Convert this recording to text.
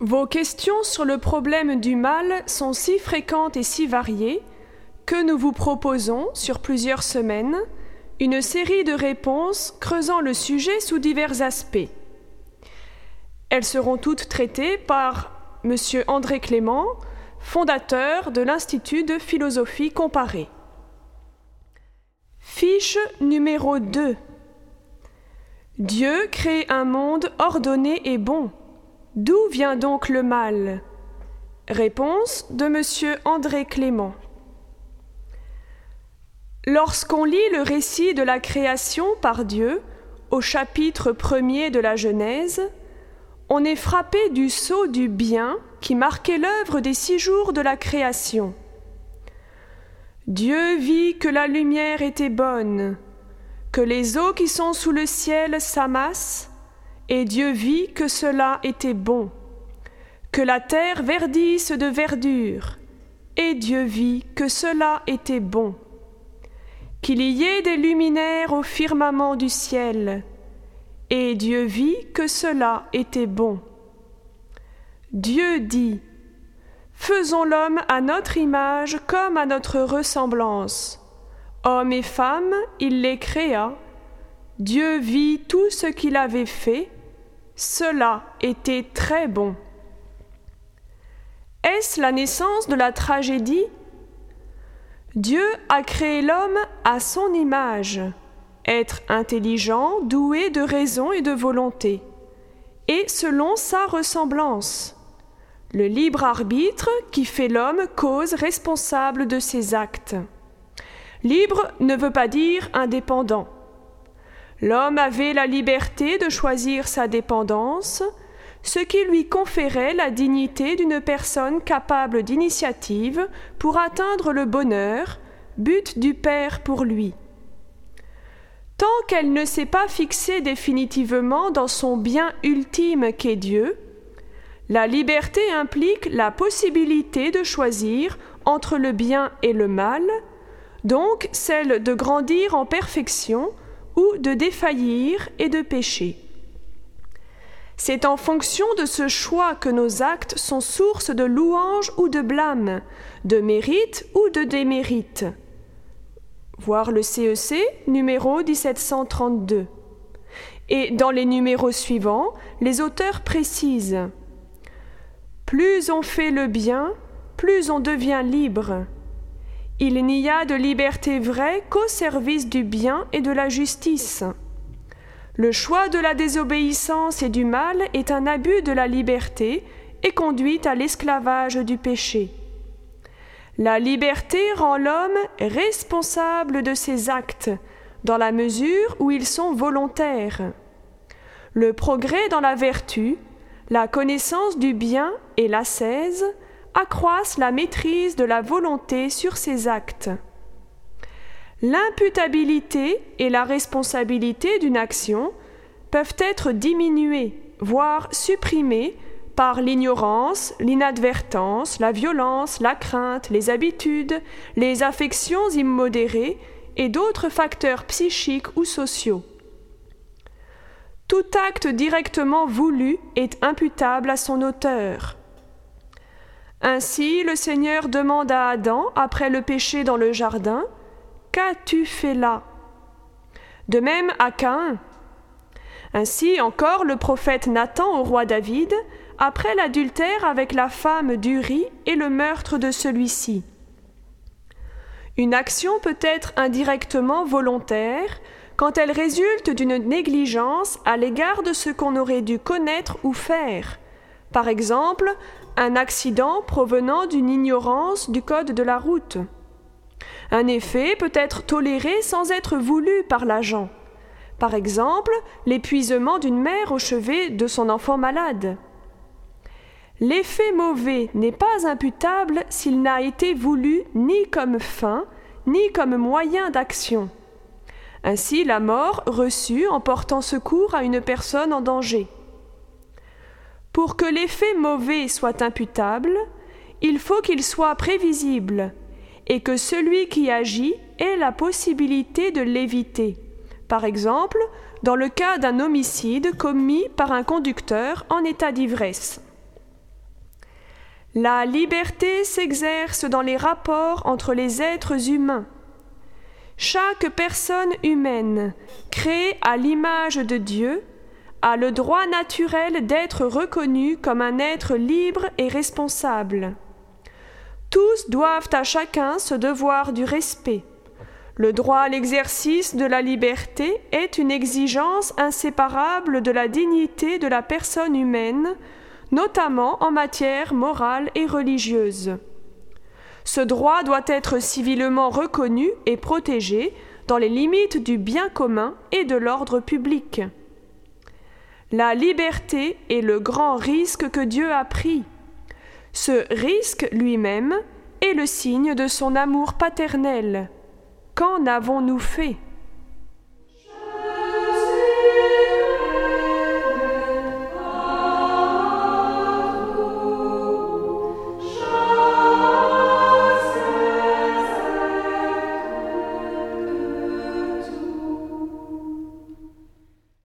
Vos questions sur le problème du mal sont si fréquentes et si variées que nous vous proposons, sur plusieurs semaines, une série de réponses creusant le sujet sous divers aspects. Elles seront toutes traitées par M. André Clément, fondateur de l'Institut de philosophie comparée. Fiche numéro 2. Dieu crée un monde ordonné et bon. D'où vient donc le mal? Réponse de M. André Clément. Lorsqu'on lit le récit de la création par Dieu au chapitre premier de la Genèse, on est frappé du sceau du bien qui marquait l'œuvre des six jours de la création. Dieu vit que la lumière était bonne, que les eaux qui sont sous le ciel s'amassent, et Dieu vit que cela était bon, que la terre verdisse de verdure, et Dieu vit que cela était bon qu'il y ait des luminaires au firmament du ciel. Et Dieu vit que cela était bon. Dieu dit, Faisons l'homme à notre image comme à notre ressemblance. Homme et femme, il les créa. Dieu vit tout ce qu'il avait fait. Cela était très bon. Est-ce la naissance de la tragédie? Dieu a créé l'homme à son image, être intelligent, doué de raison et de volonté, et selon sa ressemblance. Le libre arbitre qui fait l'homme cause responsable de ses actes. Libre ne veut pas dire indépendant. L'homme avait la liberté de choisir sa dépendance, ce qui lui conférait la dignité d'une personne capable d'initiative pour atteindre le bonheur, but du Père pour lui. Tant qu'elle ne s'est pas fixée définitivement dans son bien ultime qu'est Dieu, la liberté implique la possibilité de choisir entre le bien et le mal, donc celle de grandir en perfection ou de défaillir et de pécher. C'est en fonction de ce choix que nos actes sont source de louange ou de blâme, de mérite ou de démérite. Voir le CEC e numéro 1732. Et dans les numéros suivants, les auteurs précisent Plus on fait le bien, plus on devient libre. Il n'y a de liberté vraie qu'au service du bien et de la justice. Le choix de la désobéissance et du mal est un abus de la liberté et conduit à l'esclavage du péché. La liberté rend l'homme responsable de ses actes, dans la mesure où ils sont volontaires. Le progrès dans la vertu, la connaissance du bien et l'ascèse accroissent la maîtrise de la volonté sur ses actes. L'imputabilité et la responsabilité d'une action peuvent être diminuées, voire supprimées par l'ignorance, l'inadvertance, la violence, la crainte, les habitudes, les affections immodérées et d'autres facteurs psychiques ou sociaux. Tout acte directement voulu est imputable à son auteur. Ainsi, le Seigneur demande à Adam, après le péché dans le jardin, Qu'as-tu fait là? De même à Caïn. Ainsi encore le prophète Nathan au roi David, après l'adultère avec la femme d'Uri et le meurtre de celui-ci. Une action peut être indirectement volontaire quand elle résulte d'une négligence à l'égard de ce qu'on aurait dû connaître ou faire. Par exemple, un accident provenant d'une ignorance du code de la route. Un effet peut être toléré sans être voulu par l'agent. Par exemple, l'épuisement d'une mère au chevet de son enfant malade. L'effet mauvais n'est pas imputable s'il n'a été voulu ni comme fin, ni comme moyen d'action. Ainsi la mort reçue en portant secours à une personne en danger. Pour que l'effet mauvais soit imputable, il faut qu'il soit prévisible, et que celui qui agit ait la possibilité de l'éviter. Par exemple, dans le cas d'un homicide commis par un conducteur en état d'ivresse. La liberté s'exerce dans les rapports entre les êtres humains. Chaque personne humaine, créée à l'image de Dieu, a le droit naturel d'être reconnue comme un être libre et responsable. Tous doivent à chacun ce devoir du respect. Le droit à l'exercice de la liberté est une exigence inséparable de la dignité de la personne humaine, notamment en matière morale et religieuse. Ce droit doit être civilement reconnu et protégé dans les limites du bien commun et de l'ordre public. La liberté est le grand risque que Dieu a pris. Ce risque lui-même est le signe de son amour paternel. Qu'en avons-nous fait?